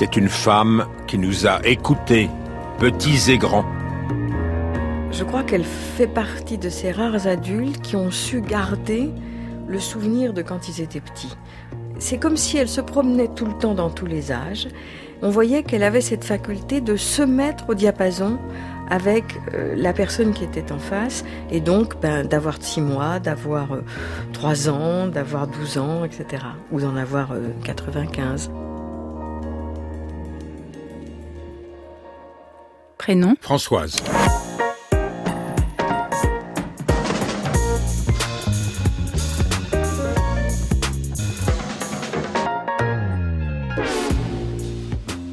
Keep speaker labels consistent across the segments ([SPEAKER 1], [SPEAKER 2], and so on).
[SPEAKER 1] C'est une femme qui nous a écoutés, petits et grands.
[SPEAKER 2] Je crois qu'elle fait partie de ces rares adultes qui ont su garder le souvenir de quand ils étaient petits. C'est comme si elle se promenait tout le temps dans tous les âges. On voyait qu'elle avait cette faculté de se mettre au diapason avec euh, la personne qui était en face, et donc ben, d'avoir 6 mois, d'avoir 3 euh, ans, d'avoir 12 ans, etc. Ou d'en avoir 95.
[SPEAKER 3] Prénom
[SPEAKER 1] Françoise.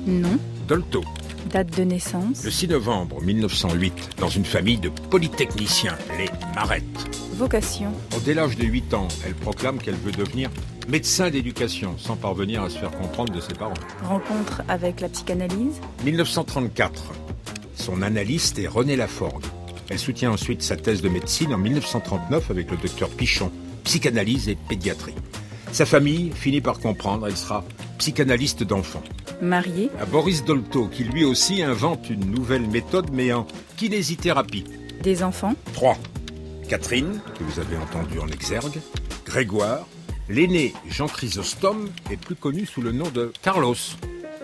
[SPEAKER 3] Nom
[SPEAKER 1] Dolto.
[SPEAKER 3] Date de naissance
[SPEAKER 1] Le 6 novembre 1908, dans une famille de polytechniciens, les Marettes.
[SPEAKER 3] Vocation
[SPEAKER 1] Dès l'âge de 8 ans, elle proclame qu'elle veut devenir médecin d'éducation, sans parvenir à se faire comprendre de ses parents.
[SPEAKER 3] Rencontre avec la psychanalyse
[SPEAKER 1] 1934. Son analyste est René Laforgue. Elle soutient ensuite sa thèse de médecine en 1939 avec le docteur Pichon, psychanalyse et pédiatrie. Sa famille finit par comprendre, elle sera psychanalyste d'enfants.
[SPEAKER 3] Mariée
[SPEAKER 1] À Boris Dolto, qui lui aussi invente une nouvelle méthode, mais en kinésithérapie.
[SPEAKER 3] Des enfants
[SPEAKER 1] Trois. Catherine, que vous avez entendu en exergue, Grégoire, l'aîné Jean Chrysostome est plus connu sous le nom de Carlos.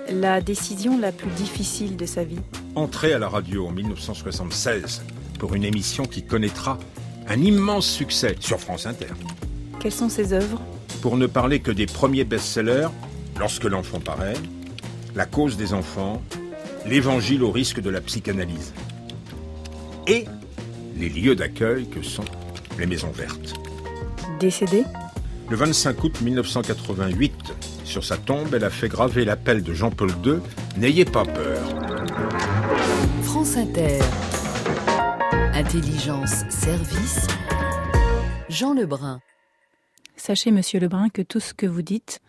[SPEAKER 3] La décision la plus difficile de sa vie
[SPEAKER 1] Entrée à la radio en 1976 pour une émission qui connaîtra un immense succès sur France Inter.
[SPEAKER 3] Quelles sont ses œuvres?
[SPEAKER 1] Pour ne parler que des premiers best-sellers, Lorsque l'enfant paraît, La cause des enfants, L'Évangile au risque de la psychanalyse. Et les lieux d'accueil que sont les maisons vertes.
[SPEAKER 3] Décédée
[SPEAKER 1] Le 25 août 1988, sur sa tombe, elle a fait graver l'appel de Jean-Paul II N'ayez pas peur.
[SPEAKER 4] France Inter. Intelligence, service. Jean Lebrun.
[SPEAKER 3] Sachez, monsieur Lebrun, que tout ce que vous dites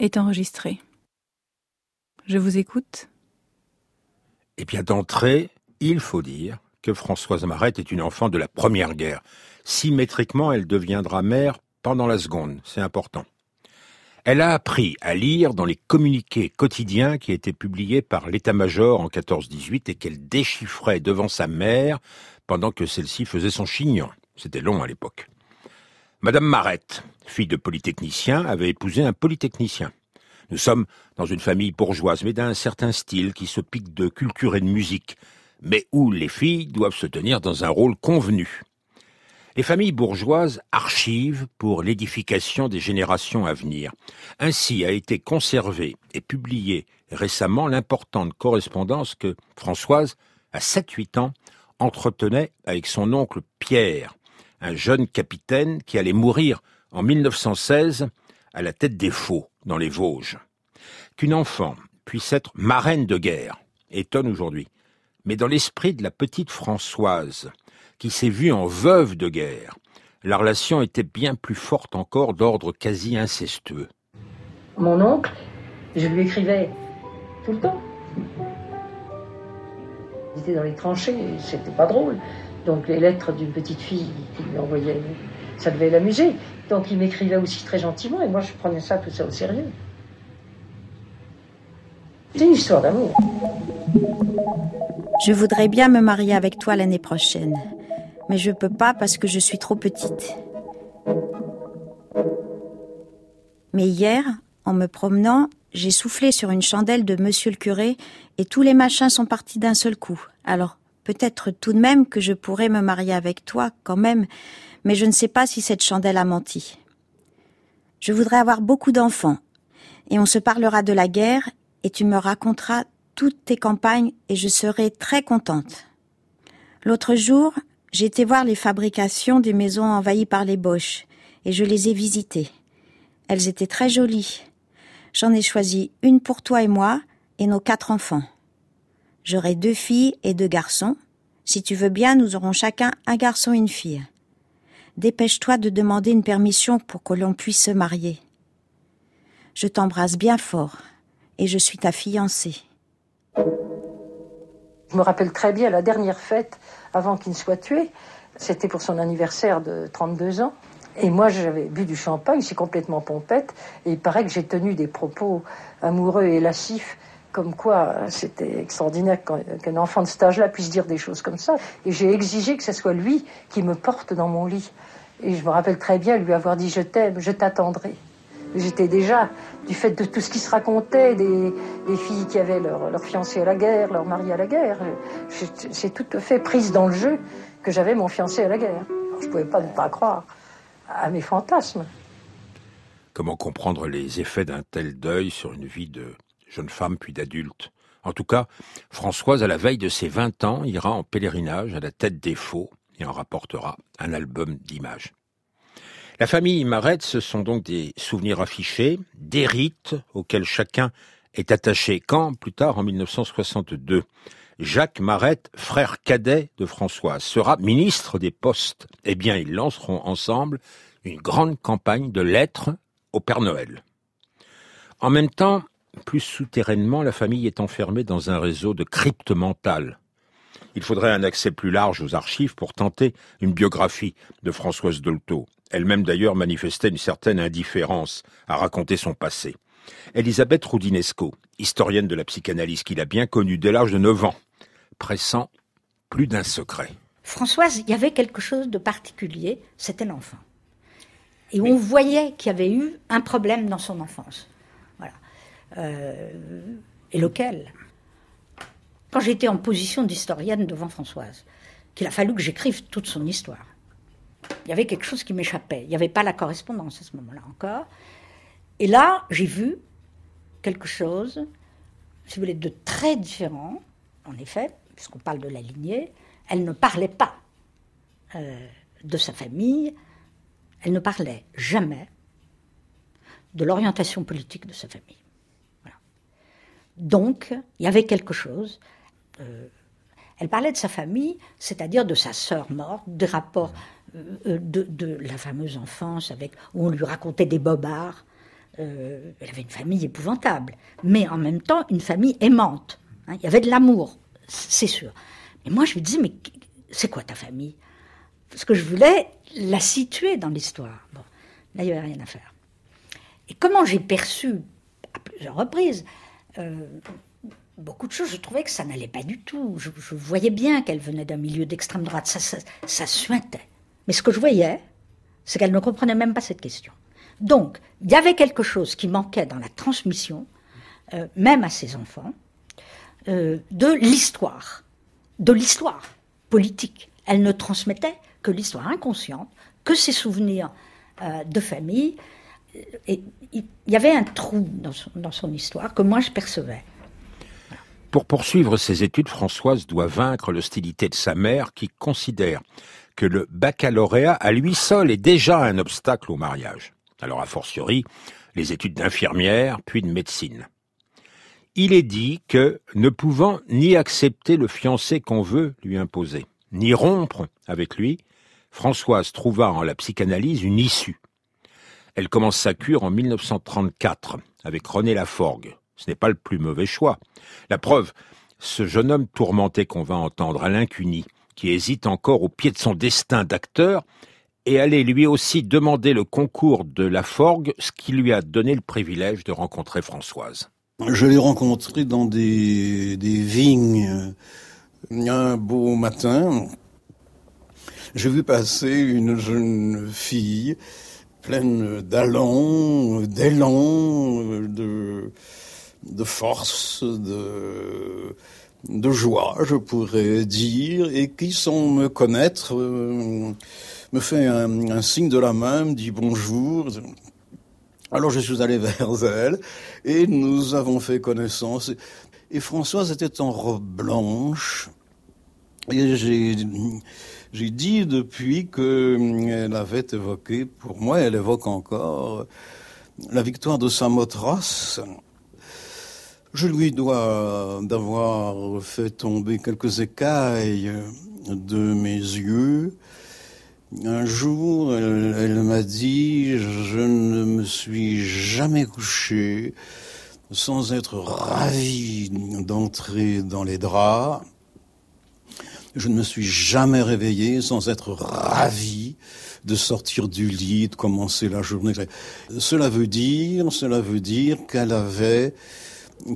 [SPEAKER 3] est enregistré. Je vous écoute.
[SPEAKER 1] Eh bien, d'entrée, il faut dire que Françoise Marette est une enfant de la Première Guerre. Symétriquement, elle deviendra mère pendant la Seconde. C'est important. Elle a appris à lire dans les communiqués quotidiens qui étaient publiés par l'état-major en 14-18 et qu'elle déchiffrait devant sa mère pendant que celle-ci faisait son chignon. C'était long à l'époque. Madame Marette, fille de polytechnicien, avait épousé un polytechnicien. Nous sommes dans une famille bourgeoise, mais d'un certain style qui se pique de culture et de musique, mais où les filles doivent se tenir dans un rôle convenu. Les familles bourgeoises archivent pour l'édification des générations à venir. Ainsi a été conservée et publiée récemment l'importante correspondance que Françoise, à 7-8 ans, entretenait avec son oncle Pierre, un jeune capitaine qui allait mourir en 1916 à la tête des Faux, dans les Vosges. Qu'une enfant puisse être marraine de guerre étonne aujourd'hui. Mais dans l'esprit de la petite Françoise, qui s'est vue en veuve de guerre, la relation était bien plus forte encore d'ordre quasi incestueux.
[SPEAKER 5] Mon oncle, je lui écrivais tout le temps. Il était dans les tranchées, c'était pas drôle. Donc les lettres d'une petite fille qui lui envoyait, ça devait l'amuser. Donc il m'écrivait aussi très gentiment et moi je prenais ça tout ça au sérieux. C'est une histoire d'amour.
[SPEAKER 6] Je voudrais bien me marier avec toi l'année prochaine, mais je peux pas parce que je suis trop petite. Mais hier, en me promenant, j'ai soufflé sur une chandelle de monsieur le curé et tous les machins sont partis d'un seul coup. Alors, peut-être tout de même que je pourrais me marier avec toi quand même, mais je ne sais pas si cette chandelle a menti. Je voudrais avoir beaucoup d'enfants, et on se parlera de la guerre, et tu me raconteras toutes tes campagnes, et je serai très contente. L'autre jour, j'ai été voir les fabrications des maisons envahies par les Boches, et je les ai visitées. Elles étaient très jolies. J'en ai choisi une pour toi et moi, et nos quatre enfants. J'aurai deux filles et deux garçons. Si tu veux bien, nous aurons chacun un garçon et une fille. Dépêche-toi de demander une permission pour que l'on puisse se marier. Je t'embrasse bien fort, et je suis ta fiancée.
[SPEAKER 5] Je me rappelle très bien la dernière fête avant qu'il ne soit tué. C'était pour son anniversaire de 32 ans. Et moi, j'avais bu du champagne, c'est complètement pompette. Et il paraît que j'ai tenu des propos amoureux et lascifs Comme quoi, c'était extraordinaire qu'un enfant de cet âge-là puisse dire des choses comme ça. Et j'ai exigé que ce soit lui qui me porte dans mon lit. Et je me rappelle très bien lui avoir dit Je t'aime, je t'attendrai. J'étais déjà, du fait de tout ce qui se racontait, des, filles qui avaient leur, fiancé à la guerre, leur mari à la guerre, j'ai tout à fait prise dans le jeu que j'avais mon fiancé à la guerre. je ne pouvais pas ne pas croire à mes fantasmes.
[SPEAKER 1] Comment comprendre les effets d'un tel deuil sur une vie de jeune femme puis d'adulte? En tout cas, Françoise, à la veille de ses 20 ans, ira en pèlerinage à la tête des faux et en rapportera un album d'images. La famille Marette, ce sont donc des souvenirs affichés, des rites auxquels chacun est attaché. Quand, plus tard, en 1962, Jacques Marette, frère cadet de Françoise, sera ministre des Postes, eh bien, ils lanceront ensemble une grande campagne de lettres au Père Noël. En même temps, plus souterrainement, la famille est enfermée dans un réseau de cryptes mentales. Il faudrait un accès plus large aux archives pour tenter une biographie de Françoise Dolto. Elle-même d'ailleurs manifestait une certaine indifférence à raconter son passé. Elisabeth Roudinesco, historienne de la psychanalyse qu'il a bien connue dès l'âge de 9 ans, pressant plus d'un secret.
[SPEAKER 7] Françoise, il y avait quelque chose de particulier, c'était l'enfant. Et on voyait qu'il y avait eu un problème dans son enfance. Voilà. Euh, et lequel? Quand j'étais en position d'historienne devant Françoise, qu'il a fallu que j'écrive toute son histoire il y avait quelque chose qui m'échappait. Il n'y avait pas la correspondance à ce moment-là encore. Et là, j'ai vu quelque chose, si vous voulez, de très différent, en effet, puisqu'on parle de la lignée. Elle ne parlait pas euh, de sa famille, elle ne parlait jamais de l'orientation politique de sa famille. Donc, il y avait quelque chose. Euh, elle parlait de sa famille, c'est-à-dire de sa sœur morte, des rapports euh, de, la fameuse enfance avec, où on lui racontait des bobards. Euh, elle avait une famille épouvantable, mais en même temps une famille aimante. Hein. il y avait de l'amour, c'est sûr. Mais moi, je lui disais, mais c'est quoi ta famille? Parce que je voulais la situer dans l'histoire. Bon, là, il n'y avait rien à faire. Et comment j'ai perçu, à plusieurs reprises, euh, beaucoup de choses, je trouvais que ça n'allait pas du tout. Je, voyais bien qu'elle venait d'un milieu d'extrême droite, ça, ça, ça suintait. Mais ce que je voyais, c'est qu'elle ne comprenait même pas cette question. Donc, il y avait quelque chose qui manquait dans la transmission, euh, même à ses enfants, euh, de l'histoire, de l'histoire politique. Elle ne transmettait que l'histoire inconsciente, que ses souvenirs euh, de famille. Et il y avait un trou dans son, dans son histoire que moi je percevais.
[SPEAKER 1] Pour poursuivre ses études, Françoise doit vaincre l'hostilité de sa mère qui considère que le baccalauréat à lui seul est déjà un obstacle au mariage. Alors a fortiori, les études d'infirmière puis de médecine. Il est dit que, ne pouvant ni accepter le fiancé qu'on veut lui imposer, ni rompre avec lui, Françoise trouva en la psychanalyse une issue. Elle commence sa cure en 1934 avec René Laforgue. Ce n'est pas le plus mauvais choix. La preuve, ce jeune homme tourmenté qu'on va entendre, Alain Cuny, qui hésite encore au pied de son destin d'acteur, et allait lui aussi demander le concours de la Forgue, ce qui lui a donné le privilège de rencontrer Françoise.
[SPEAKER 8] Je l'ai rencontré dans des, des vignes un beau matin. J'ai vu passer une jeune fille pleine d'allant, d'élan, de, de force, de, de joie, je pourrais dire, et qui, sans me connaître, euh, me fait un, signe de la main, me dit bonjour. Alors je suis allé vers elle, et nous avons fait connaissance. Et Françoise était en robe blanche, et j'ai, j'ai dit depuis qu'elle avait évoqué, pour moi, elle évoque encore la victoire de Samothrace, je lui dois d'avoir fait tomber quelques écailles de mes yeux. Un jour, elle, m'a dit, je ne me suis jamais couché sans être ravi d'entrer dans les draps. Je ne me suis jamais réveillé sans être ravi de sortir du lit, de commencer la journée. Cela veut dire, cela veut dire qu'elle avait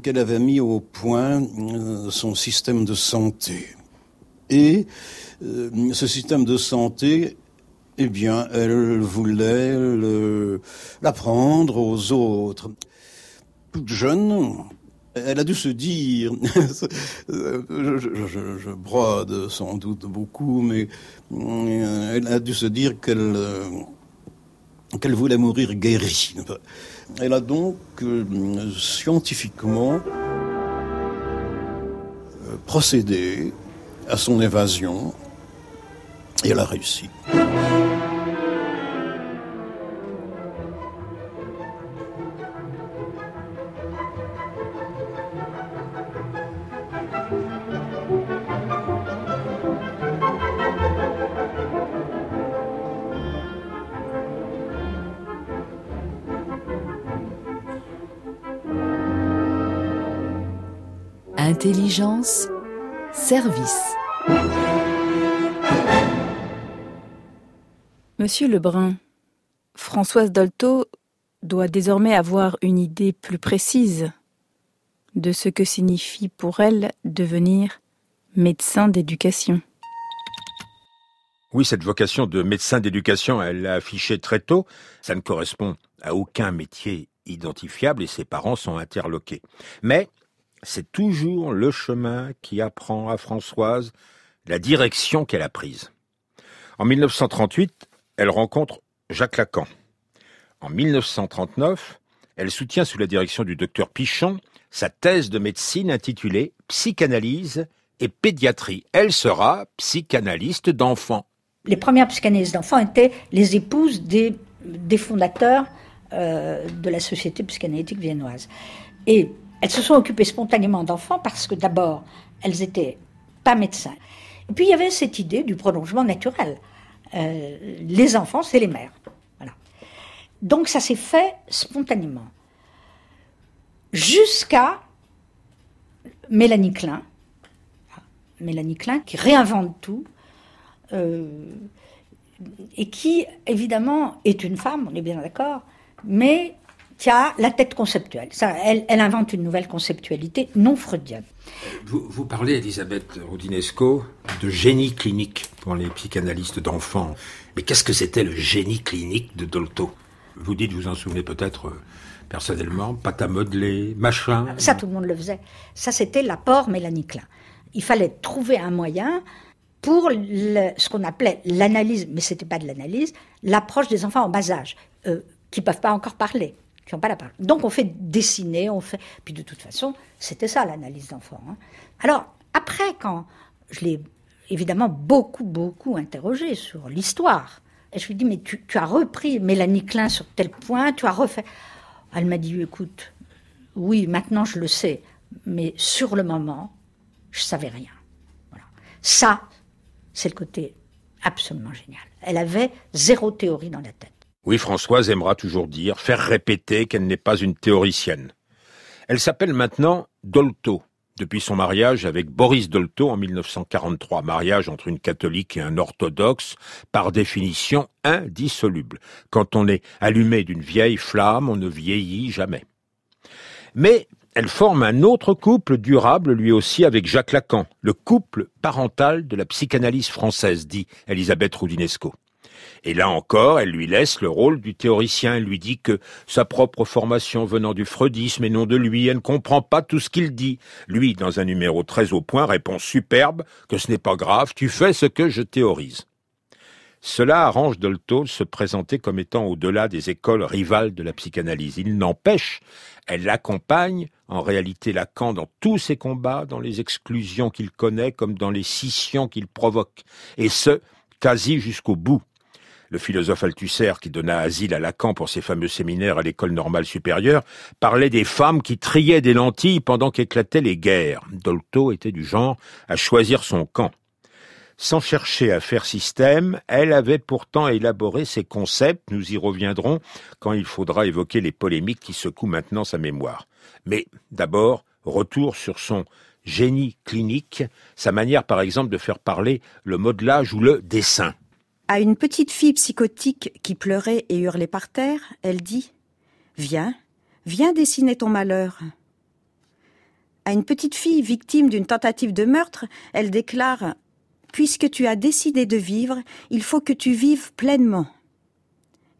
[SPEAKER 8] qu'elle avait mis au point euh, son système de santé. Et euh, ce système de santé, eh bien, elle voulait l'apprendre aux autres. Toute jeune, elle a dû se dire, je, brode sans doute beaucoup, mais euh, elle a dû se dire qu'elle qu'elle voulait mourir guérie. Elle a donc euh, scientifiquement procédé à son évasion et elle a réussi.
[SPEAKER 4] Intelligence, service.
[SPEAKER 3] Monsieur Lebrun, Françoise Dolto doit désormais avoir une idée plus précise de ce que signifie pour elle devenir médecin d'éducation.
[SPEAKER 1] Oui, cette vocation de médecin d'éducation, elle l'a affichée très tôt. Ça ne correspond à aucun métier identifiable et ses parents sont interloqués. Mais c'est toujours le chemin qui apprend à Françoise la direction qu'elle a prise. En 1938, elle rencontre Jacques Lacan. En 1939, elle soutient sous la direction du docteur Pichon sa thèse de médecine intitulée Psychanalyse et pédiatrie. Elle sera psychanalyste d'enfants.
[SPEAKER 7] Les premières psychanalystes d'enfants étaient les épouses des, fondateurs euh, de la Société psychanalytique viennoise. Et elles se sont occupées spontanément d'enfants parce que d'abord, elles étaient pas médecins. Et puis il y avait cette idée du prolongement naturel. Euh, les enfants, c'est les mères. Donc ça s'est fait spontanément. Jusqu'à Mélanie Klein. Mélanie Klein qui réinvente tout. Euh, et qui, évidemment, est une femme, on est bien d'accord, mais qui a la tête conceptuelle. Ça, elle, elle, invente une nouvelle conceptualité non freudienne.
[SPEAKER 1] Vous, vous parlez, Elisabeth Rodinesco, de génie clinique pour les psychanalystes d'enfants. Mais qu'est-ce que c'était le génie clinique de Dolto? Vous dites, vous en souvenez peut-être euh, personnellement, pâte à modeler, machin.
[SPEAKER 7] Ça, tout le monde le faisait. Ça, c'était l'apport Mélanie Klein. Il fallait trouver un moyen pour ce qu'on appelait l'analyse, mais c'était pas de l'analyse, l'approche des enfants en bas âge, euh, qui peuvent pas encore parler Donc on fait dessiner, on fait. Puis de toute façon, c'était ça l'analyse d'enfant. Hein. Alors après, quand je l'ai évidemment beaucoup, beaucoup interrogé sur l'histoire, et je lui ai dit, mais tu, as repris Mélanie Klein sur tel point, tu as refait. Elle m'a dit, écoute, oui, maintenant je le sais, mais sur le moment, je savais rien. Voilà. Ça, c'est le côté absolument génial. Elle avait zéro théorie dans la tête.
[SPEAKER 1] Oui, Françoise aimera toujours dire, faire répéter qu'elle n'est pas une théoricienne. Elle s'appelle maintenant Dolto, depuis son mariage avec Boris Dolto en 1943, mariage entre une catholique et un orthodoxe, par définition indissoluble. Quand on est allumé d'une vieille flamme, on ne vieillit jamais. Mais elle forme un autre couple durable lui aussi avec Jacques Lacan, le couple parental de la psychanalyse française, dit Elisabeth Roudinesco. Et là encore, elle lui laisse le rôle du théoricien. Elle lui dit que sa propre formation venant du freudisme et non de lui, elle ne comprend pas tout ce qu'il dit. Lui, dans un numéro très au point, répond superbe que ce n'est pas grave, tu fais ce que je théorise. Cela arrange Dolto de se présenter comme étant au-delà des écoles rivales de la psychanalyse. Il n'empêche, elle l'accompagne, en réalité Lacan, dans tous ses combats, dans les exclusions qu'il connaît comme dans les scissions qu'il provoque, et ce, quasi jusqu'au bout le philosophe Althusser, qui donna asile à Lacan pour ses fameux séminaires à l'école normale supérieure, parlait des femmes qui triaient des lentilles pendant qu'éclataient les guerres. Dolto était du genre à choisir son camp. Sans chercher à faire système, elle avait pourtant élaboré ses concepts, nous y reviendrons quand il faudra évoquer les polémiques qui secouent maintenant sa mémoire. Mais d'abord, retour sur son génie clinique, sa manière par exemple de faire parler le modelage ou le dessin.
[SPEAKER 6] À une petite fille psychotique qui pleurait et hurlait par terre, elle dit Viens, viens dessiner ton malheur. À une petite fille victime d'une tentative de meurtre, elle déclare Puisque tu as décidé de vivre, il faut que tu vives pleinement.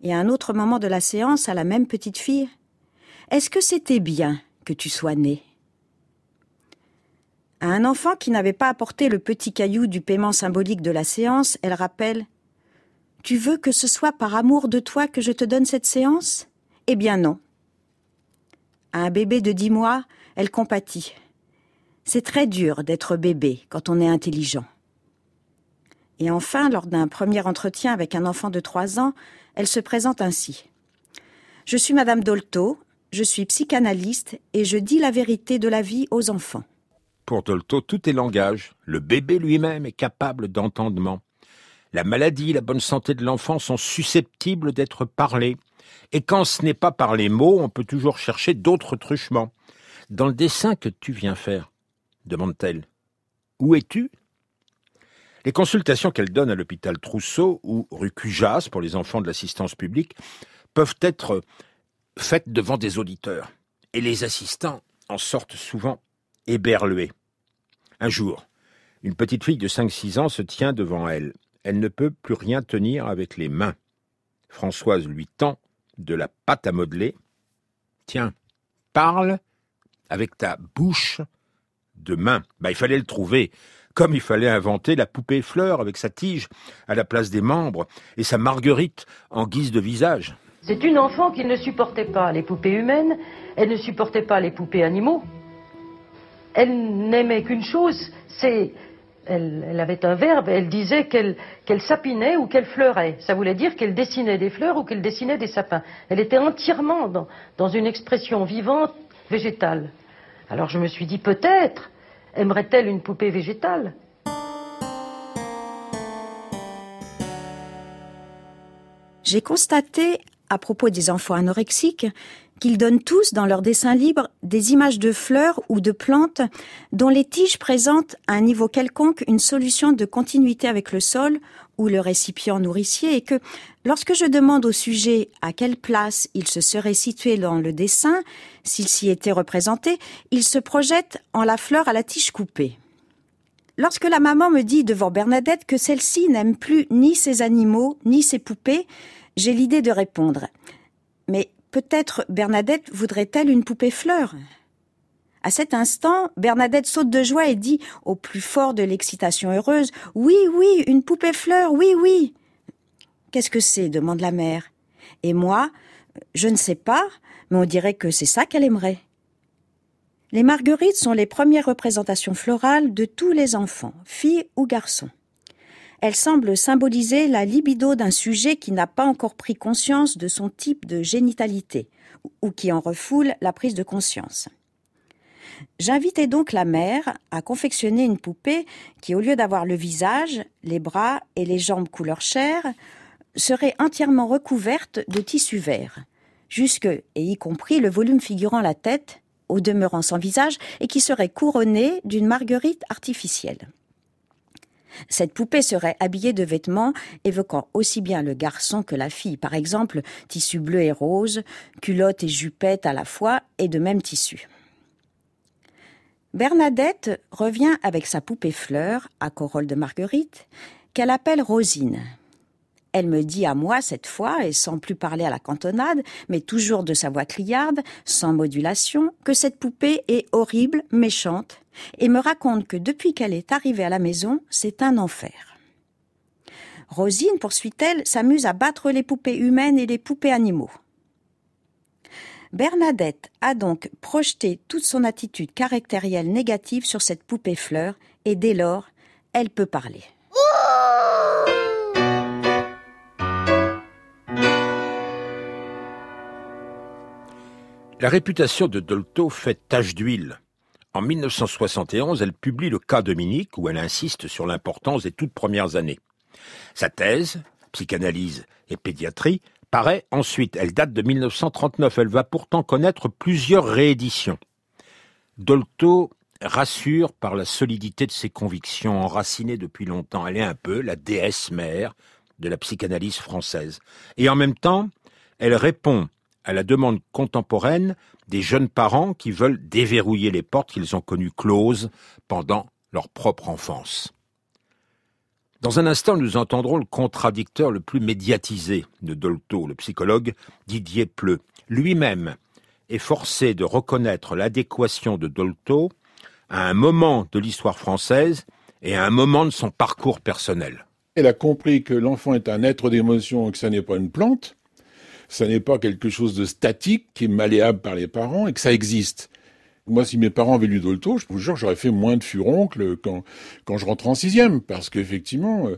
[SPEAKER 6] Et à un autre moment de la séance, à la même petite fille Est-ce que c'était bien que tu sois née? À un enfant qui n'avait pas apporté le petit caillou du paiement symbolique de la séance, elle rappelle Tu veux que ce soit par amour de toi que je te donne cette séance? Eh bien non. À un bébé de dix mois, elle compatit. C'est très dur d'être bébé quand on est intelligent. Et enfin, lors d'un premier entretien avec un enfant de trois ans, elle se présente ainsi. Je suis Madame Dolto, je suis psychanalyste et je dis la vérité de la vie aux enfants.
[SPEAKER 1] Pour Dolto, tout est langage. Le bébé lui-même est capable d'entendement. La maladie, la bonne santé de l'enfant sont susceptibles d'être parlées. Et quand ce n'est pas par les mots, on peut toujours chercher d'autres truchements. Dans le dessin que tu viens faire, demande-t-elle, où es-tu? Les consultations qu'elle donne à l'hôpital Trousseau ou rue Cujas pour les enfants de l'assistance publique peuvent être faites devant des auditeurs. Et les assistants en sortent souvent éberlués. Un jour, une petite fille de 5-6 ans se tient devant elle. Elle ne peut plus rien tenir avec les mains. Françoise lui tend de la pâte à modeler. Tiens, parle avec ta bouche de main. Bah, il fallait le trouver, comme il fallait inventer la poupée fleur avec sa tige à la place des membres et sa marguerite en guise de visage.
[SPEAKER 5] C'est une enfant qui ne supportait pas les poupées humaines, elle ne supportait pas les poupées animaux. Elle n'aimait qu'une chose, c'est elle, avait un verbe, elle disait qu'elle sapinait ou qu'elle fleurait. Ça voulait dire qu'elle dessinait des fleurs ou qu'elle dessinait des sapins. Elle était entièrement dans, une expression vivante, végétale. Alors je me suis dit, peut-être aimerait-elle une poupée végétale?
[SPEAKER 6] J'ai constaté, à propos des enfants anorexiques, qu'ils donnent tous dans leurs dessins libres des images de fleurs ou de plantes dont les tiges présentent à un niveau quelconque une solution de continuité avec le sol ou le récipient nourricier et que lorsque je demande au sujet à quelle place il se serait situé dans le dessin, s'il s'y était représenté, il se projette en la fleur à la tige coupée. Lorsque la maman me dit devant Bernadette que celle-ci n'aime plus ni ses animaux ni ses poupées, j'ai l'idée de répondre. Mais Peut-être Bernadette voudrait-elle une poupée fleur À cet instant, Bernadette saute de joie et dit, au plus fort de l'excitation heureuse, Oui, oui, une poupée fleur, oui, oui. Qu'est-ce que c'est? demande la mère. Et moi, je ne sais pas, mais on dirait que c'est ça qu'elle aimerait. Les marguerites sont les premières représentations florales de tous les enfants, filles ou garçons. Elle semble symboliser la libido d'un sujet qui n'a pas encore pris conscience de son type de génitalité, ou qui en refoule la prise de conscience. J'invitais donc la mère à confectionner une poupée qui, au lieu d'avoir le visage, les bras et les jambes couleur chair, serait entièrement recouverte de tissu vert, jusque et y compris le volume figurant la tête, au demeurant sans visage, et qui serait couronnée d'une marguerite artificielle. Cette poupée serait habillée de vêtements évoquant aussi bien le garçon que la fille, par exemple tissu bleu et rose, culotte et jupette à la fois et de même tissu. Bernadette revient avec sa poupée fleur à corolle de marguerite qu'elle appelle Rosine. Elle me dit à moi cette fois, et sans plus parler à la cantonade, mais toujours de sa voix criarde, sans modulation, que cette poupée est horrible, méchante, et me raconte que depuis qu'elle est arrivée à la maison, c'est un enfer. Rosine, poursuit-elle, s'amuse à battre les poupées humaines et les poupées animaux. Bernadette a donc projeté toute son attitude caractérielle négative sur cette poupée fleur, et dès lors, elle peut parler.
[SPEAKER 1] La réputation de Dolto fait tache d'huile. En 1971, elle publie Le cas Dominique, où elle insiste sur l'importance des toutes premières années. Sa thèse, psychanalyse et pédiatrie, paraît ensuite. Elle date de 1939. Elle va pourtant connaître plusieurs rééditions. Dolto rassure par la solidité de ses convictions enracinées depuis longtemps. Elle est un peu la déesse mère de la psychanalyse française. Et en même temps, elle répond à la demande contemporaine des jeunes parents qui veulent déverrouiller les portes qu'ils ont connues closes pendant leur propre enfance. Dans un instant, nous entendrons le contradicteur le plus médiatisé de Dolto, le psychologue Didier Pleu. Lui-même est forcé de reconnaître l'adéquation de Dolto à un moment de l'histoire française et à un moment de son parcours personnel.
[SPEAKER 9] Elle a compris que l'enfant est un être d'émotion et que ça n'est pas une plante, ça n'est pas quelque chose de statique qui est malléable par les parents et que ça existe. Moi, si mes parents avaient lu Dolto, je vous jure, j'aurais fait moins de furoncle quand, je rentre en sixième, parce qu'effectivement, euh,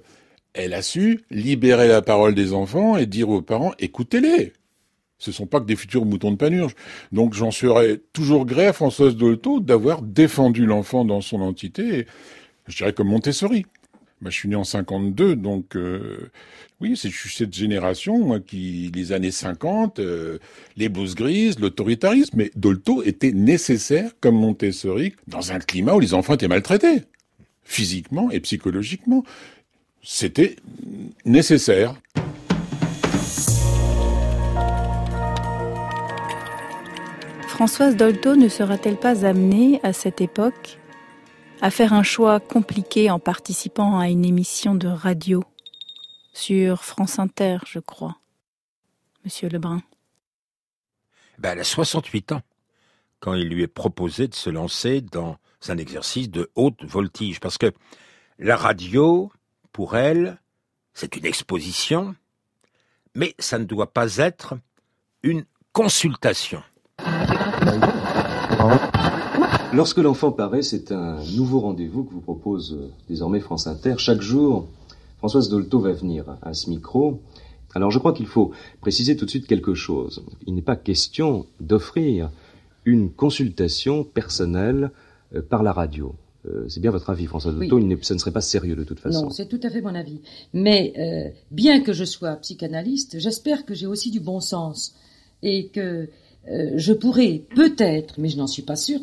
[SPEAKER 9] elle a su libérer la parole des enfants et dire aux parents, écoutez-les. Ce sont pas que des futurs moutons de panurge. Donc, j'en serais toujours gré à Françoise Dolto d'avoir défendu l'enfant dans son entité, je dirais comme Montessori. Bah, je suis né en 52, donc euh, oui, c'est cette génération moi, qui, les années 50, euh, les blouses grises, l'autoritarisme. Mais Dolto était nécessaire, comme Montessori, dans un climat où les enfants étaient maltraités, physiquement et psychologiquement. C'était nécessaire.
[SPEAKER 3] Françoise Dolto ne sera-t-elle pas amenée à cette époque à faire un choix compliqué en participant à une émission de radio sur France Inter, je crois. Monsieur Lebrun.
[SPEAKER 1] Ben, elle a 68 ans quand il lui est proposé de se lancer dans un exercice de haute voltige. Parce que la radio, pour elle, c'est une exposition, mais ça ne doit pas être une consultation.
[SPEAKER 10] Lorsque l'enfant paraît, c'est un nouveau rendez-vous que vous propose euh, désormais France Inter. Chaque jour, Françoise Dolto va venir à ce micro. Alors je crois qu'il faut préciser tout de suite quelque chose. Il n'est pas question d'offrir une consultation personnelle euh, par la radio. Euh, c'est bien votre avis, Françoise Dolto, oui. ça ne serait pas sérieux de toute façon.
[SPEAKER 11] Non, c'est tout à fait mon avis. Mais euh, bien que je sois psychanalyste, j'espère que j'ai aussi du bon sens et que je pourrais peut-être, mais je n'en suis pas sûre,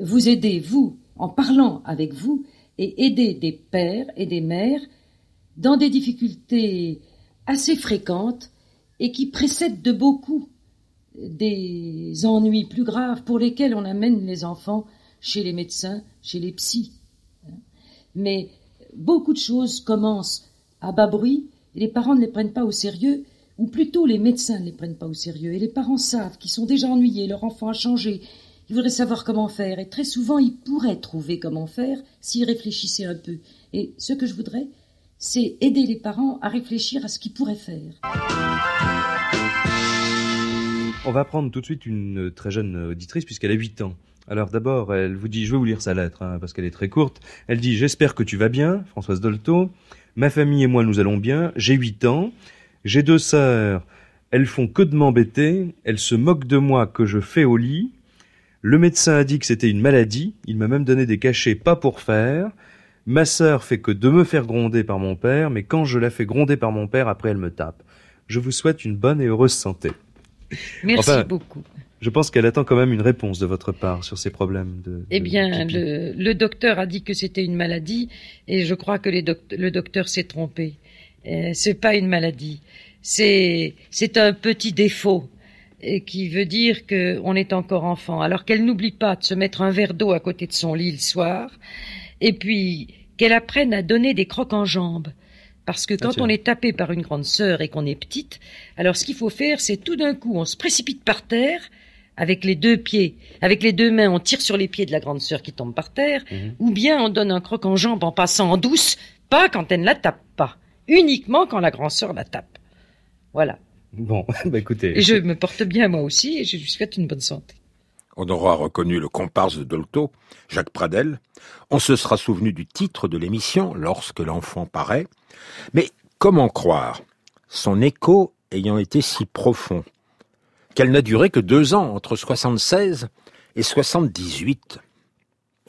[SPEAKER 11] vous aider, vous, en parlant avec vous, et aider des pères et des mères dans des difficultés assez fréquentes et qui précèdent de beaucoup des ennuis plus graves pour lesquels on amène les enfants chez les médecins, chez les psys. Mais beaucoup de choses commencent à bas bruit et les parents ne les prennent pas au sérieux, ou plutôt les médecins ne les prennent pas au sérieux, et les parents savent qu'ils sont déjà ennuyés, leur enfant a changé, il voudrait savoir comment faire, et très souvent il pourrait trouver comment faire s'il réfléchissait un peu. Et ce que je voudrais, c'est aider les parents à réfléchir à ce qu'ils pourraient faire.
[SPEAKER 12] On va prendre tout de suite une très jeune auditrice puisqu'elle a 8 ans. Alors d'abord, elle vous dit, je vais vous lire sa lettre hein, parce qu'elle est très courte. Elle dit, j'espère que tu vas bien, Françoise Dolto. Ma famille et moi, nous allons bien. J'ai 8 ans. J'ai deux sœurs. Elles font que de m'embêter. Elles se moquent de moi que je fais au lit. Le médecin a dit que c'était une maladie, il m'a même donné des cachets pas pour faire. Ma sœur fait que de me faire gronder par mon père, mais quand je la fais gronder par mon père, après elle me tape. Je vous souhaite une bonne et heureuse santé.
[SPEAKER 11] Merci enfin, beaucoup.
[SPEAKER 12] Je pense qu'elle attend quand même une réponse de votre part sur ces problèmes de.
[SPEAKER 11] Eh bien,
[SPEAKER 12] de
[SPEAKER 11] le, le, docteur a dit que c'était une maladie, et je crois que doc le docteur s'est trompé. Euh, c'est pas une maladie, c'est c'est un petit défaut et qui veut dire qu'on est encore enfant. Alors qu'elle n'oublie pas de se mettre un verre d'eau à côté de son lit le soir, et puis qu'elle apprenne à donner des crocs en jambes. Parce que quand
[SPEAKER 12] Ah,
[SPEAKER 11] on est tapé par une grande sœur et qu'on est petite, alors ce qu'il faut faire, c'est tout d'un coup, on se précipite par terre avec les deux pieds, avec les deux mains, on tire sur les pieds de la grande sœur qui tombe par terre,
[SPEAKER 12] Mhm.
[SPEAKER 11] ou bien on donne un croc en jambe en passant en douce, pas quand elle ne la tape pas, uniquement quand la grande sœur la tape. Voilà.
[SPEAKER 12] Bon, bah écoutez.
[SPEAKER 11] Et je me porte bien moi aussi et je lui souhaite une bonne santé.
[SPEAKER 1] On aura reconnu le comparse de Dolto, Jacques Pradel. On se sera souvenu du titre de l'émission lorsque l'enfant paraît. Mais comment croire, son écho ayant été si profond, qu'elle n'a duré que deux ans, entre 76 et 78.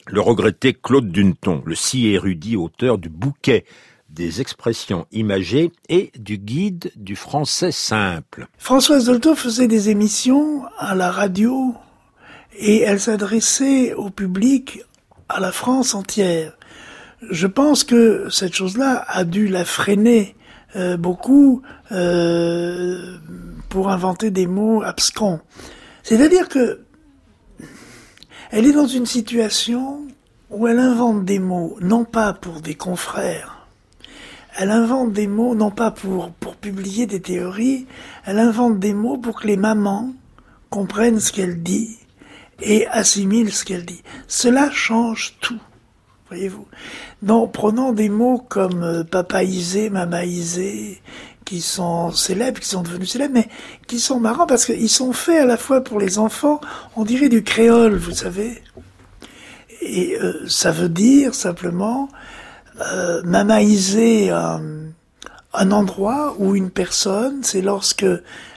[SPEAKER 1] Le regretté Claude Duneton, le si érudit auteur du bouquet des expressions imagées et du guide du français simple.
[SPEAKER 13] Françoise Dolto faisait des émissions à la radio et elle s'adressait au public à la France entière. Je pense que cette chose-là a dû la freiner euh, beaucoup euh, pour inventer des mots abscons. C'est-à-dire que elle est dans une situation où elle invente des mots, non pas pour des confrères, elle invente des mots, non pas pour, pour publier des théories, elle invente des mots pour que les mamans comprennent ce qu'elle dit et assimilent ce qu'elle dit. Cela change tout, voyez-vous. Non, prenons des mots comme euh, papaisé, mamaisé, qui sont célèbres, qui sont devenus célèbres, mais qui sont marrants parce qu'ils sont faits à la fois pour les enfants, on dirait du créole, vous savez. Et euh, ça veut dire simplement euh, mamaïser un, un, endroit ou une personne, c'est lorsque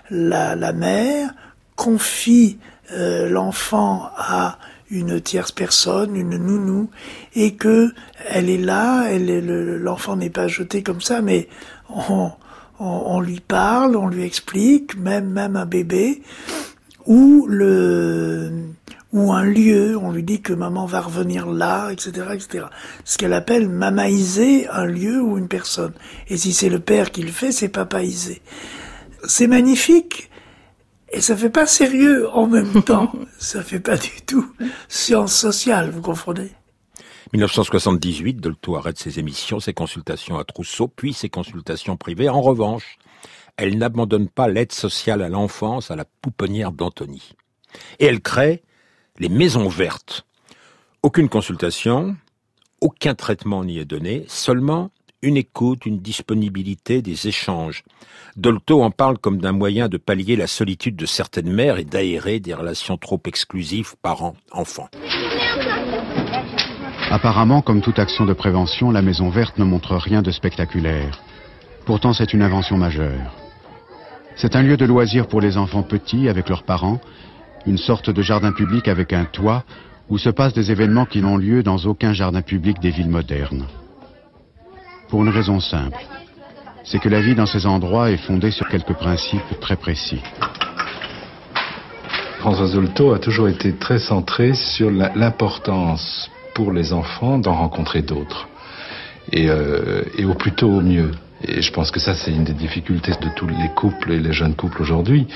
[SPEAKER 13] la, mère confie euh, l'enfant à une tierce personne, une nounou, et que elle est là, l'enfant n'est pas jeté comme ça, mais on, lui parle, on lui explique, même même un bébé, ou le ou un lieu, on lui dit que maman va revenir là, etc., etc. Ce qu'elle appelle mamaïser un lieu ou une personne. Et si c'est le père qui le fait, c'est papaïser. C'est magnifique. Et ça fait pas sérieux en même temps. ça fait pas du tout science sociale, vous comprenez?
[SPEAKER 1] 1978, Dolto arrête ses émissions, ses consultations à Trousseau, puis ses consultations privées. En revanche, elle n'abandonne pas l'aide sociale à l'enfance à la pouponnière d'Antony. Et elle crée les maisons vertes. Aucune consultation, aucun traitement n'y est donné, seulement une écoute, une disponibilité, des échanges. Dolto en parle comme d'un moyen de pallier la solitude de certaines mères et d'aérer des relations trop exclusives parents-enfants.
[SPEAKER 14] Apparemment, comme toute action de prévention, la maison verte ne montre rien de spectaculaire. Pourtant, c'est une invention majeure. C'est un lieu de loisir pour les enfants petits avec leurs parents une sorte de jardin public avec un toit où se passent des événements qui n'ont lieu dans aucun jardin public des villes modernes. Pour une raison simple, c'est que la vie dans ces endroits est fondée sur quelques principes très précis.
[SPEAKER 15] François Zolto a toujours été très centré sur l'importance pour les enfants d'en rencontrer d'autres. Et, euh, au plus tôt au mieux. Et je pense que ça, c'est une des difficultés de tous les couples et les jeunes couples aujourd'hui,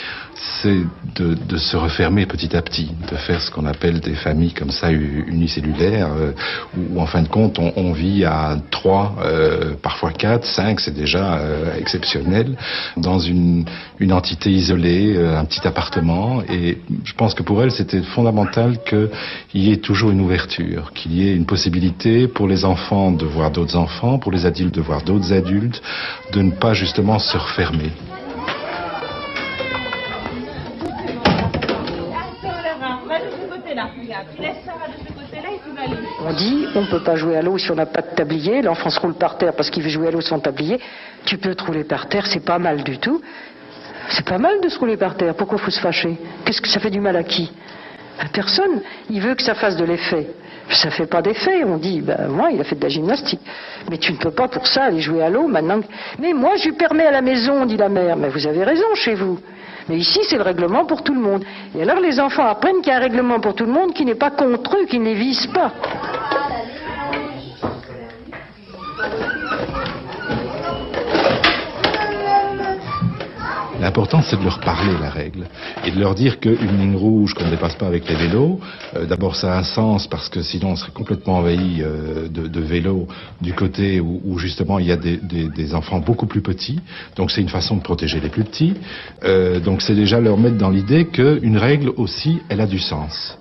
[SPEAKER 15] c'est de, de, se refermer petit à petit, de faire ce qu'on appelle des familles comme ça unicellulaires, euh, où, en fin de compte, on, on vit à trois, euh, parfois quatre, cinq, c'est déjà euh, exceptionnel, dans une, une entité isolée, euh, un petit appartement. Et je pense que pour elle, c'était fondamental qu'il y ait toujours une ouverture, qu'il y ait une possibilité pour les enfants de voir d'autres enfants, pour les adultes de voir d'autres adultes, de ne pas justement se refermer.
[SPEAKER 5] On dit, on ne peut pas jouer à l'eau si on n'a pas de tablier. L'enfant se roule par terre parce qu'il veut jouer à l'eau sans tablier. Tu peux te rouler par terre, c'est pas mal du tout. C'est pas mal de se rouler par terre. Pourquoi faut se fâcher? Qu'est-ce que ça fait du mal à qui? Personne. Il veut que ça fasse de l'effet. Ça fait pas d'effet. On dit, ben moi, il a fait de la gymnastique. Mais tu ne peux pas pour ça aller jouer à l'eau maintenant. Mais moi, je lui permets à la maison, dit la mère. Mais vous avez raison chez vous. Mais ici, c'est le règlement pour tout le monde. Et alors, les enfants apprennent qu'il y a un règlement pour tout le monde qui n'est pas contre eux, qui ne les vise pas.
[SPEAKER 15] L'important, c'est de leur parler la règle et de leur dire qu'une ligne rouge qu'on ne dépasse pas avec les vélos, euh, d'abord ça a un sens parce que sinon on serait complètement envahi euh, de, de, vélos du côté où, où, justement il y a des, des, des, enfants beaucoup plus petits. Donc c'est une façon de protéger les plus petits. Euh, donc c'est déjà leur mettre dans l'idée qu'une règle aussi, elle a du sens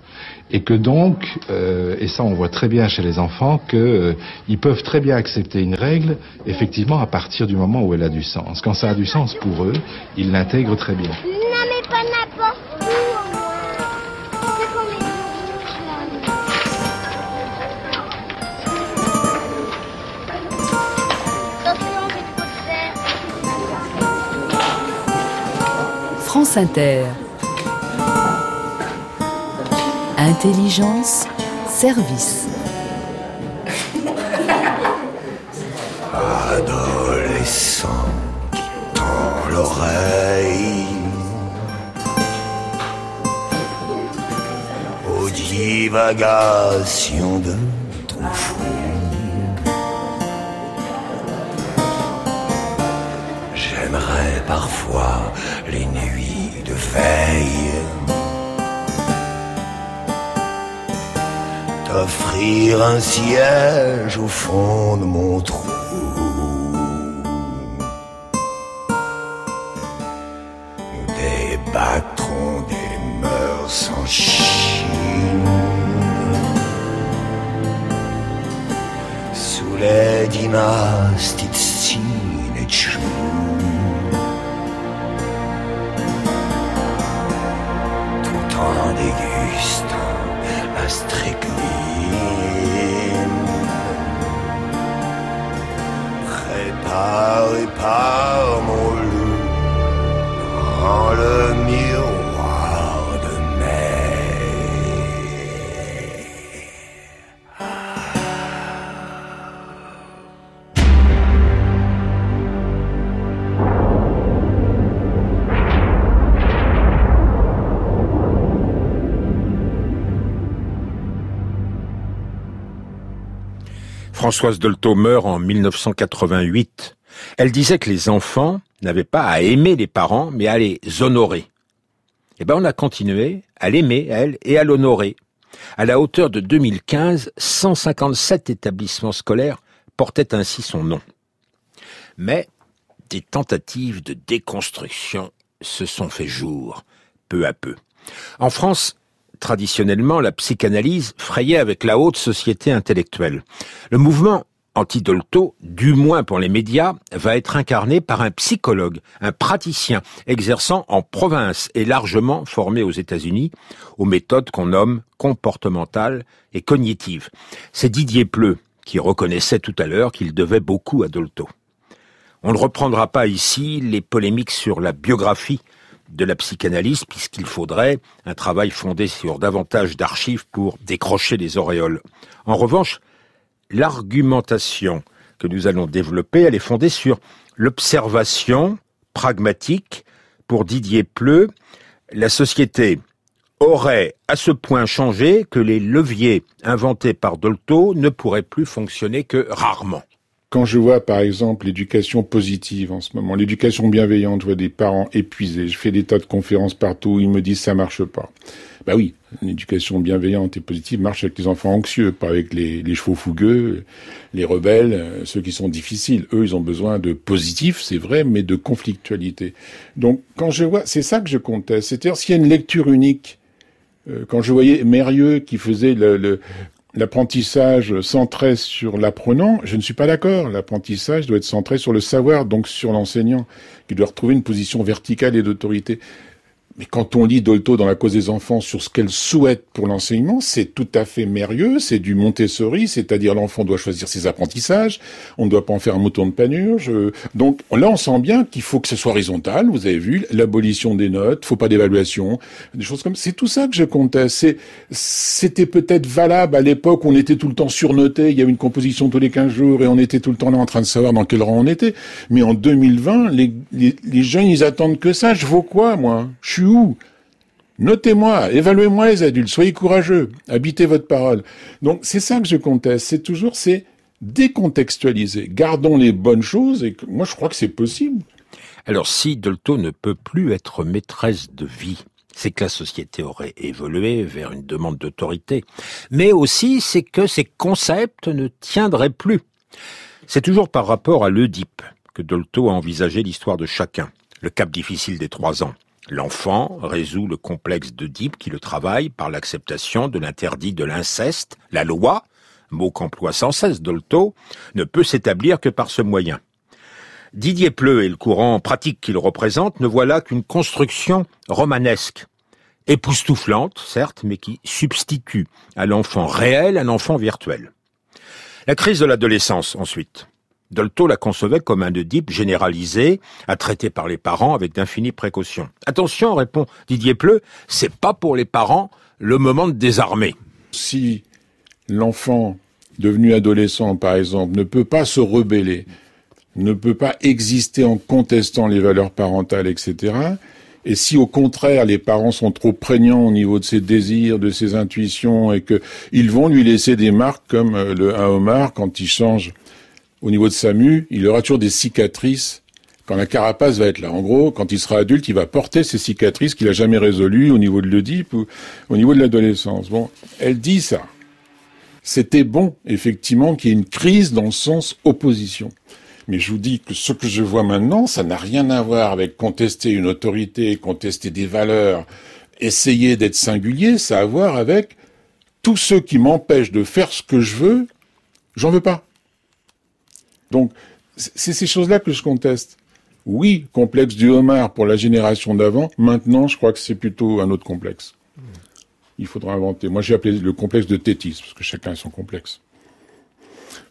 [SPEAKER 15] et que donc, euh, et ça on voit très bien chez les enfants, qu'ils euh, peuvent très bien accepter une règle, effectivement, à partir du moment où elle a du sens. Quand ça a du sens pour eux, ils l'intègrent très bien.
[SPEAKER 4] France Inter. Intelligence, service.
[SPEAKER 16] Adolescent, dans l'oreille. Aux divagations de ton fou. J'aimerais parfois les nuits de veille. T'offrir un siège au fond de mon trou.
[SPEAKER 1] Françoise Dolto meurt en 1988. Elle disait que les enfants n'avaient pas à aimer les parents, mais à les honorer. Eh ben, on a continué à l'aimer, elle, et à l'honorer. À la hauteur de 2015, 157 établissements scolaires portaient ainsi son nom. Mais des tentatives de déconstruction se sont fait jour, peu à peu. En France, traditionnellement, la psychanalyse frayait avec la haute société intellectuelle. Le mouvement anti-Dolto, du moins pour les médias, va être incarné par un psychologue, un praticien exerçant en province et largement formé aux États-Unis aux méthodes qu'on nomme comportementales et cognitives. C'est Didier Pleu qui reconnaissait tout à l'heure qu'il devait beaucoup à Dolto. On ne reprendra pas ici les polémiques sur la biographie de la psychanalyse, puisqu'il faudrait un travail fondé sur davantage d'archives pour décrocher les auréoles. En revanche, l'argumentation que nous allons développer, elle est fondée sur l'observation pragmatique. Pour Didier Pleu, la société aurait à ce point changé que les leviers inventés par Dolto ne pourraient plus fonctionner que rarement.
[SPEAKER 9] Quand je vois par exemple l'éducation positive en ce moment, l'éducation bienveillante, je vois des parents épuisés, je fais des tas de conférences partout, ils me disent ça marche pas. Bah oui, l'éducation bienveillante et positive marche avec les enfants anxieux, pas avec les, chevaux fougueux, les rebelles, euh, ceux qui sont difficiles. Eux, ils ont besoin de positif, c'est vrai, mais de conflictualité. Donc quand je vois, c'est ça que je conteste. C'est-à-dire s'il y a une lecture unique, euh, quand je voyais Mérieux qui faisait le l'apprentissage centré sur l'apprenant, je ne suis pas d'accord. L'apprentissage doit être centré sur le savoir, donc sur l'enseignant, qui doit retrouver une position verticale et d'autorité. Mais quand on lit Dolto dans la cause des enfants sur ce qu'elle souhaite pour l'enseignement, c'est tout à fait mérieux, c'est du Montessori, c'est-à-dire l'enfant doit choisir ses apprentissages, on ne doit pas en faire un mouton de panurge. Donc là, on sent bien qu'il faut que ce soit horizontal, vous avez vu, l'abolition des notes, faut pas d'évaluation, des choses comme C'est tout ça que je. C'est, c'était peut-être valable à l'époque où on était tout le temps surnoté, il y avait une composition tous les 15 jours et on était tout le temps là en train de savoir dans quel rang on était. Mais en 2020, les, les, les jeunes, ils attendent que ça. Je vaux quoi, moi? Notez-moi, évaluez-moi les adultes, soyez courageux, habitez votre parole. Donc c'est ça que je conteste, c'est toujours c'est décontextualiser. Gardons les bonnes choses et moi je crois que c'est possible.
[SPEAKER 1] Alors si Dolto ne peut plus être maîtresse de vie, c'est que la société aurait évolué vers une demande d'autorité, mais aussi c'est que ces concepts ne tiendraient plus. C'est toujours par rapport à l'Oedipe que Dolto a envisagé l'histoire de chacun, le cap difficile des trois ans. L'enfant résout le complexe d'Oedipe qui le travaille par l'acceptation de l'interdit de l'inceste. La loi, mot qu'emploie sans cesse Dolto, ne peut s'établir que par ce moyen. Didier Pleu et le courant pratique qu'il représente ne voient là qu'une construction romanesque, époustouflante, certes, mais qui substitue à l'enfant réel un enfant virtuel. La crise de l'adolescence, ensuite. Dolto la concevait comme un Oedipe généralisé, à traiter par les parents avec d'infinies précautions. Attention, répond Didier Pleu, c'est pas pour les parents le moment de désarmer.
[SPEAKER 9] Si l'enfant devenu adolescent, par exemple, ne peut pas se rebeller, ne peut pas exister en contestant les valeurs parentales, etc., et si au contraire les parents sont trop prégnants au niveau de ses désirs, de ses intuitions, et qu'ils vont lui laisser des marques comme le un quand il change au niveau de sa mue, il aura toujours des cicatrices quand la carapace va être là. En gros, quand il sera adulte, il va porter ces cicatrices qu'il a jamais résolues au niveau de l'Oedipe ou au niveau de l'adolescence. Bon, elle dit ça. C'était bon, effectivement, qu'il y ait une crise dans le sens opposition. Mais je vous dis que ce que je vois maintenant, ça n'a rien à voir avec contester une autorité, contester des valeurs, essayer d'être singulier, ça a à voir avec tous ceux qui m'empêchent de faire ce que je veux, j'en veux pas. Donc, c'est ces choses-là que je conteste. Oui, complexe du homard pour la génération d'avant. Maintenant, je crois que c'est plutôt un autre complexe. Il faudra inventer. Moi, j'ai appelé le complexe de Tétis, parce que chacun a son complexe.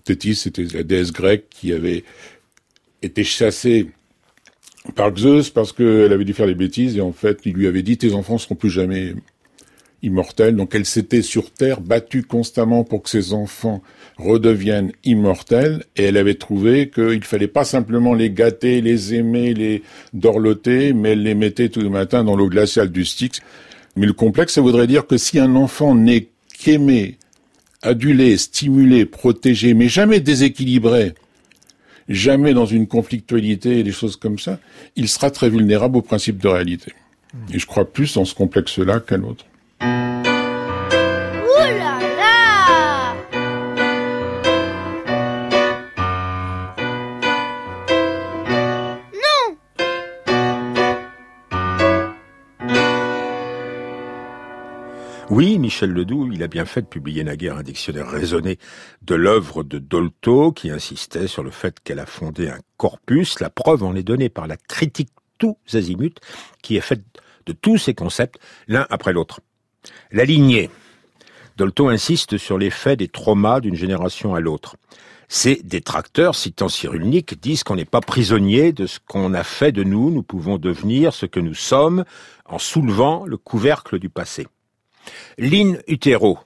[SPEAKER 9] Tétis, c'était la déesse grecque qui avait été chassée par Zeus parce qu'elle avait dû faire des bêtises et en fait, il lui avait dit tes enfants seront plus jamais immortels. Donc elle s'était sur Terre battue constamment pour que ses enfants redeviennent immortels et elle avait trouvé qu'il fallait pas simplement les gâter, les aimer, les dorloter, mais elle les mettait tous les matins dans l'eau glaciale du Styx. Mais le complexe, ça voudrait dire que si un enfant n'est qu'aimé, adulé, stimulé, protégé, mais jamais déséquilibré, jamais dans une conflictualité et des choses comme ça, il sera très vulnérable au principe de réalité. Et je crois plus dans ce complexe-là qu'à l'autre.
[SPEAKER 1] Oui, Michel Ledoux, il a bien fait de publier naguère un dictionnaire raisonné de l'œuvre de Dolto, qui insistait sur le fait qu'elle a fondé un corpus. La preuve en est donnée par la critique tous azimuts, qui est faite de tous ces concepts, l'un après l'autre. La lignée. Dolto insiste sur l'effet des traumas d'une génération à l'autre. Ces détracteurs, citant Cyrulnik, disent qu'on n'est pas prisonnier de ce qu'on a fait de nous, nous pouvons devenir ce que nous sommes en soulevant le couvercle du passé. L'in utero,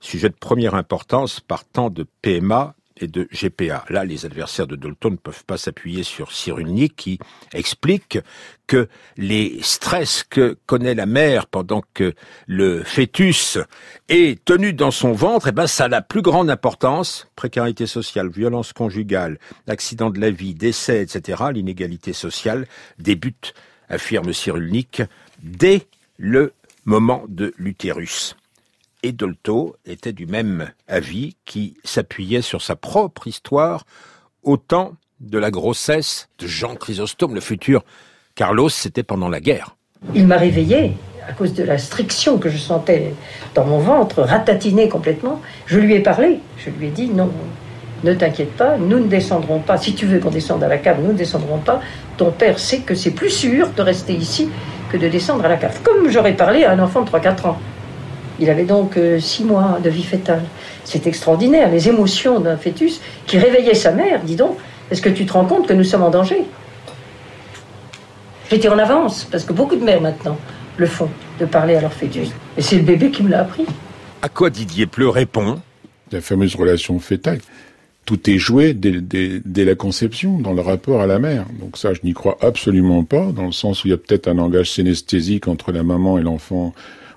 [SPEAKER 1] sujet de première importance partant de PMA et de GPA. Là, les adversaires de Dalton ne peuvent pas s'appuyer sur Cyrulnik qui explique que les stress que connaît la mère pendant que le fœtus est tenu dans son ventre, eh ben, ça a la plus grande importance. Précarité sociale, violence conjugale, accident de la vie, décès, etc. L'inégalité sociale débute, affirme Cyrulnik, dès le moment de l'utérus. Et Dolto était du même avis qui s'appuyait sur sa propre histoire au temps de la grossesse de Jean Chrysostome, le futur Carlos, c'était pendant la guerre.
[SPEAKER 5] Il m'a réveillée à cause de la striction que je sentais dans mon ventre, ratatinée complètement. Je lui ai parlé, je lui ai dit non, ne t'inquiète pas, nous ne descendrons pas. Si tu veux qu'on descende à la cave, nous ne descendrons pas. Ton père sait que c'est plus sûr de rester ici que de descendre à la cave. Comme j'aurais parlé à un enfant de 3-4 ans. Il avait donc 6 euh, mois de vie fétale. C'est extraordinaire, les émotions d'un fœtus qui réveillait sa mère. Dis donc, est-ce que tu te rends compte que nous sommes en danger? J'étais en avance, parce que beaucoup de mères maintenant le font, de parler à leur fœtus. Et c'est le bébé qui me l'a appris.
[SPEAKER 1] À quoi Didier Pleu répond?
[SPEAKER 9] La fameuse relation fétale tout est joué dès, la conception, dans le rapport à la mère. Donc ça, je n'y crois absolument pas, dans le sens où il y a peut-être un langage synesthésique entre la maman et l'enfant,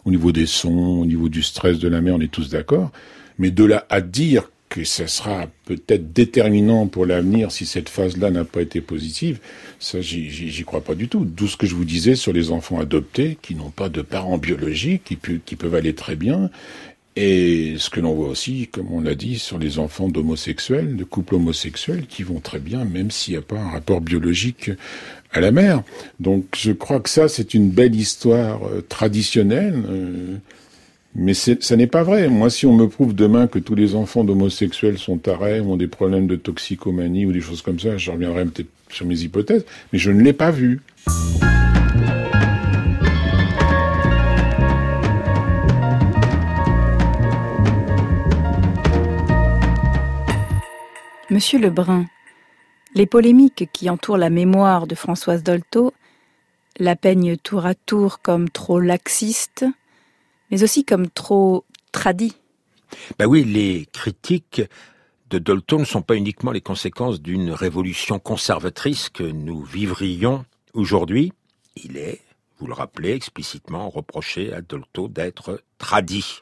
[SPEAKER 9] au niveau des sons, au niveau du stress de la mère, on est tous d'accord. Mais de là à dire que ce sera peut-être déterminant pour l'avenir si cette phase-là n'a pas été positive, ça, j'y crois pas du tout. D'où ce que je vous disais sur les enfants adoptés, qui n'ont pas de parents biologiques, qui, qui peuvent aller très bien, et ce que l'on voit aussi, comme on l'a dit, sur les enfants d'homosexuels, de couples homosexuels, qui vont très bien, même s'il n'y a pas un rapport biologique à la mère. Donc je crois que ça, c'est une belle histoire euh, traditionnelle, euh, mais ça n'est pas vrai. Moi, si on me prouve demain que tous les enfants d'homosexuels sont tarés, ont des problèmes de toxicomanie ou des choses comme ça, je reviendrai peut-être sur mes hypothèses, mais je ne l'ai pas vu.
[SPEAKER 3] Monsieur Lebrun, les polémiques qui entourent la mémoire de Françoise Dolto la peignent tour à tour comme trop laxiste, mais aussi comme trop tradie.
[SPEAKER 1] Ben oui, les critiques de Dolto ne sont pas uniquement les conséquences d'une révolution conservatrice que nous vivrions aujourd'hui. Il est, vous le rappelez explicitement, reproché à Dolto d'être tradit.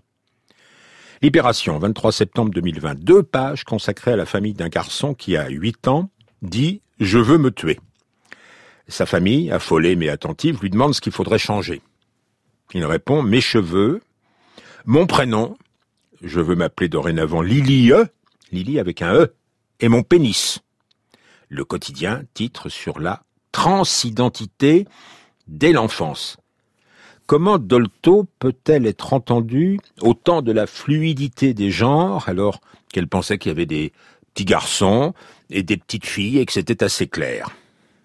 [SPEAKER 1] Libération, 23 septembre 2020. Deux pages consacrées à la famille d'un garçon qui a 8 ans dit « Je veux me tuer ». Sa famille, affolée mais attentive, lui demande ce qu'il faudrait changer. Il répond Mes cheveux, mon prénom, je veux m'appeler dorénavant Lily E, Lily avec un E, et mon pénis. Le quotidien titre sur la transidentité dès l'enfance. Comment Dolto peut-elle être entendue au temps de la fluidité des genres? Alors qu'elle pensait qu'il y avait des petits garçons et des petites filles et que c'était assez clair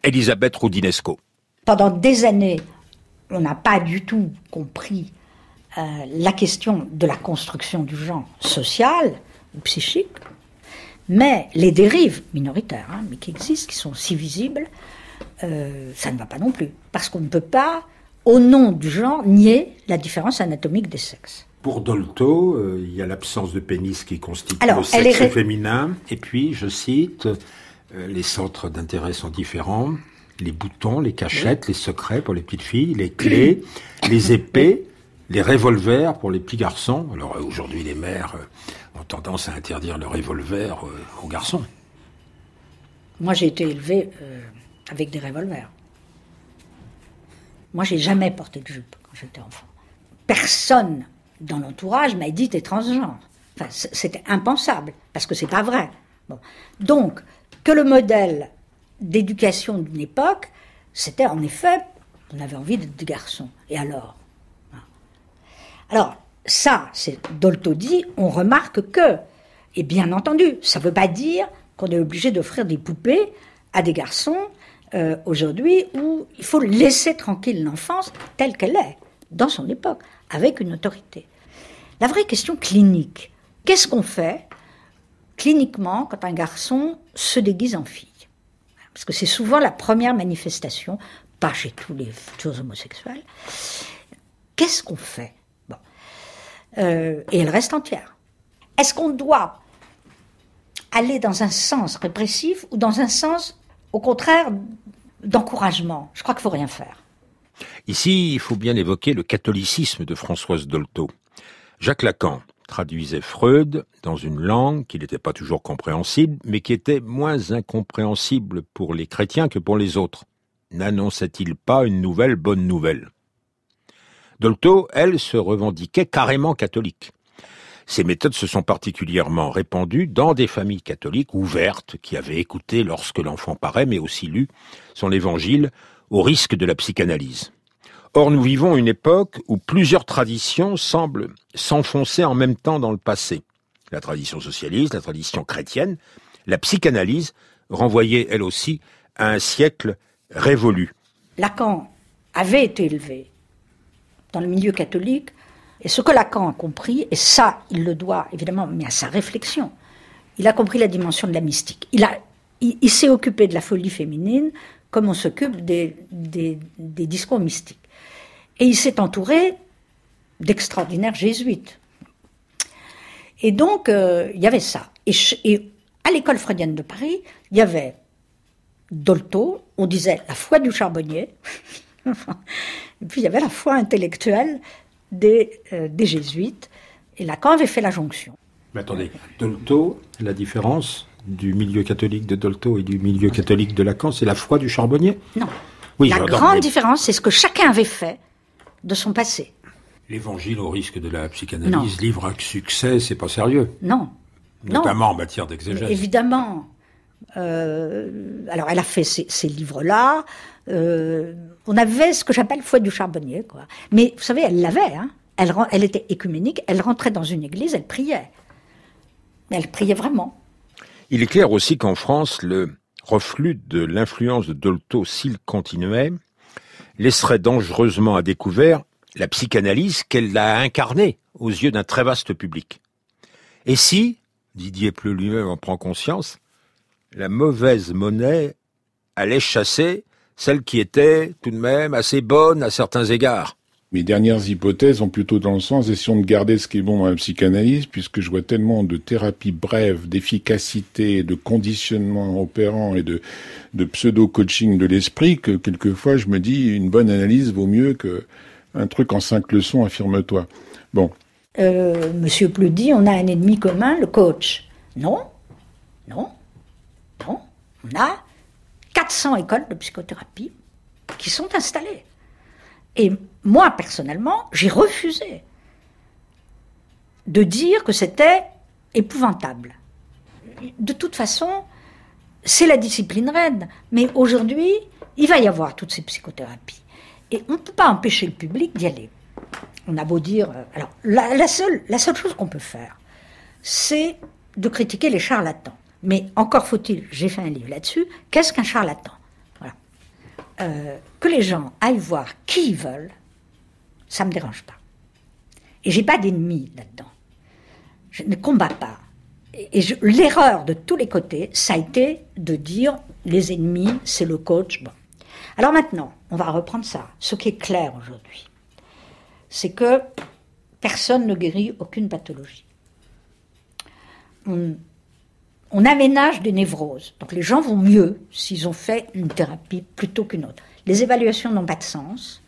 [SPEAKER 1] Elisabeth Roudinesco.
[SPEAKER 7] Pendant des années, on n'a pas du tout compris euh, la question de la construction du genre social ou psychique, mais les dérives minoritaires, hein, mais qui existent, qui sont si visibles, euh, ça ne va pas non plus. Parce qu'on ne peut pas, au nom du genre, nier la différence anatomique des sexes.
[SPEAKER 1] Pour Dolto, euh, il y a l'absence de pénis qui constitue le sexe féminin. Et puis, je cite, euh, les centres d'intérêt sont différents. Les boutons, les cachettes, les secrets pour les petites filles, les clés, les épées, les revolvers pour les petits garçons. Alors aujourd'hui, les mères ont tendance à interdire le revolver aux garçons.
[SPEAKER 7] Moi, j'ai été élevée avec des revolvers. Moi, j'ai jamais porté de jupe quand j'étais enfant. Personne dans l'entourage m'a dit transgenre. C'était impensable parce que c'est pas vrai. Donc, que le modèle d'éducation d'une époque, c'était en effet, on avait envie d'être des garçons. Et alors? Alors, ça, c'est Dolto dit, on remarque que, et bien entendu, ça ne veut pas dire qu'on est obligé d'offrir des poupées à des garçons euh, aujourd'hui où il faut laisser tranquille l'enfance telle qu'elle est, dans son époque, avec une autorité. La vraie question clinique, qu'est-ce qu'on fait cliniquement quand un garçon se déguise en fille? Parce que c'est souvent la première manifestation, pas chez tous les futurs homosexuels. Qu'est-ce qu'on fait? Bon. Euh, et elle reste entière. Est-ce qu'on doit aller dans un sens répressif ou dans un sens au contraire d'encouragement? Je crois qu'il faut rien faire.
[SPEAKER 1] Ici, il faut bien évoquer le catholicisme de Françoise Dolto. Jacques Lacan traduisait Freud dans une langue qui n'était pas toujours compréhensible, mais qui était moins incompréhensible pour les chrétiens que pour les autres. N'annonçait-il pas une nouvelle bonne nouvelle? Dolto, elle, se revendiquait carrément catholique. Ces méthodes se sont particulièrement répandues dans des familles catholiques ouvertes qui avaient écouté lorsque l'enfant paraît, mais aussi lu son évangile au risque de la psychanalyse. Or, nous vivons une époque où plusieurs traditions semblent s'enfoncer en même temps dans le passé. La tradition socialiste, la tradition chrétienne, la psychanalyse renvoyait elle aussi à un siècle révolu.
[SPEAKER 7] Lacan avait été élevé dans le milieu catholique et ce que Lacan a compris, et ça, il le doit évidemment, mais à sa réflexion, il a compris la dimension de la mystique. Il, s'est occupé de la folie féminine comme on s'occupe des, discours mystiques. Et il s'est entouré d'extraordinaires jésuites. Et donc, euh, il y avait ça. Et, et à l'école freudienne de Paris, il y avait Dolto, on disait la foi du charbonnier, et puis il y avait la foi intellectuelle euh, des, jésuites. Et Lacan avait fait la jonction.
[SPEAKER 1] Mais attendez, Dolto, la différence du milieu catholique de Dolto et du milieu catholique de Lacan, c'est la foi du charbonnier?
[SPEAKER 7] Non. Oui, la grande différence, c'est ce que chacun avait fait de son passé.
[SPEAKER 1] L'évangile au risque de la psychanalyse, livre à succès, c'est pas sérieux.
[SPEAKER 7] Non.
[SPEAKER 1] Notamment en matière d'exégèse.
[SPEAKER 7] Évidemment. Euh, alors, elle a fait ces, livres-là. Euh, on avait ce que j'appelle foi du charbonnier, quoi. Mais vous savez, elle l'avait. Hein. Elle, elle était écuménique. Elle rentrait dans une église, elle priait. Mais elle priait vraiment.
[SPEAKER 1] Il est clair aussi qu'en France, le reflux de l'influence de Dolto, s'il continuait, laisserait dangereusement à découvert la psychanalyse qu'elle a incarnée aux yeux d'un très vaste public. Et si, Didier Pleu lui-même en prend conscience, la mauvaise monnaie allait chasser celle qui était tout de même assez bonne à certains égards?
[SPEAKER 9] Mes dernières hypothèses ont plutôt dans le sens d'essayons de garder ce qui est bon dans la psychanalyse, puisque je vois tellement de thérapies brèves, d'efficacité, de conditionnement opérant et de, pseudo-coaching de l'esprit que quelquefois je me dis une bonne analyse vaut mieux que un truc en cinq leçons, affirme-toi. Bon.
[SPEAKER 7] Euh, Monsieur Pleudy, on a un ennemi commun, le coach. Non, non, non. On a 400 écoles de psychothérapie qui sont installés. Et moi, personnellement, j'ai refusé de dire que c'était épouvantable. De toute façon, c'est la discipline reine. Mais aujourd'hui, il va y avoir toutes ces psychothérapies. Et on ne peut pas empêcher le public d'y aller. On a beau dire. euh, Alors, la, seule, chose qu'on peut faire, c'est de critiquer les charlatans. Mais encore faut-il, j'ai fait un livre là-dessus, qu'est-ce qu'un charlatan? Euh, que les gens aillent voir qui ils veulent, ça ne me dérange pas. Et j'ai pas d'ennemis là-dedans. Je ne combats pas. Et, l'erreur de tous les côtés, ça a été de dire les ennemis, c'est le coach. Bon. Alors maintenant, on va reprendre ça. Ce qui est clair aujourd'hui, c'est que personne ne guérit aucune pathologie. On, on aménage des névroses. Donc les gens vont mieux s'ils ont fait une thérapie plutôt qu'une autre. Les évaluations n'ont pas de sens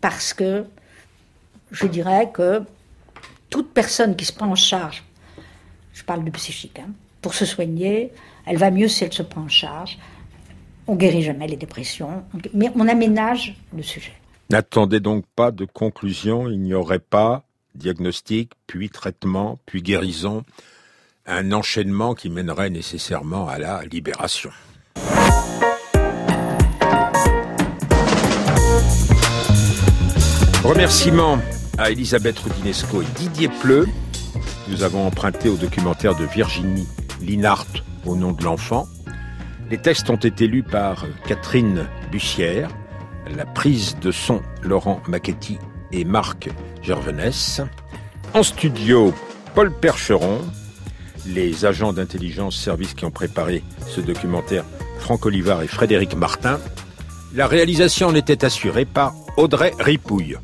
[SPEAKER 7] parce que je dirais que toute personne qui se prend en charge, je parle du psychique, hein, pour se soigner, elle va mieux si elle se prend en charge. On guérit jamais les dépressions, mais on aménage le sujet.
[SPEAKER 1] N'attendez donc pas de conclusion, il n'y aurait pas diagnostic, puis traitement, puis guérison, un enchaînement qui mènerait nécessairement à la libération. Remerciements à Elisabeth Rudinesco et Didier Pleu. Nous avons emprunté au documentaire de Virginie Linhart au nom de l'enfant. Les textes ont été lus par Catherine Bussière, la prise de son Laurent Macchetti et Marc Gervenès. En studio, Paul Percheron, les agents d'intelligence service qui ont préparé ce documentaire, Franck Olivard et Frédéric Martin. La réalisation en était assurée par Audrey Ripouille.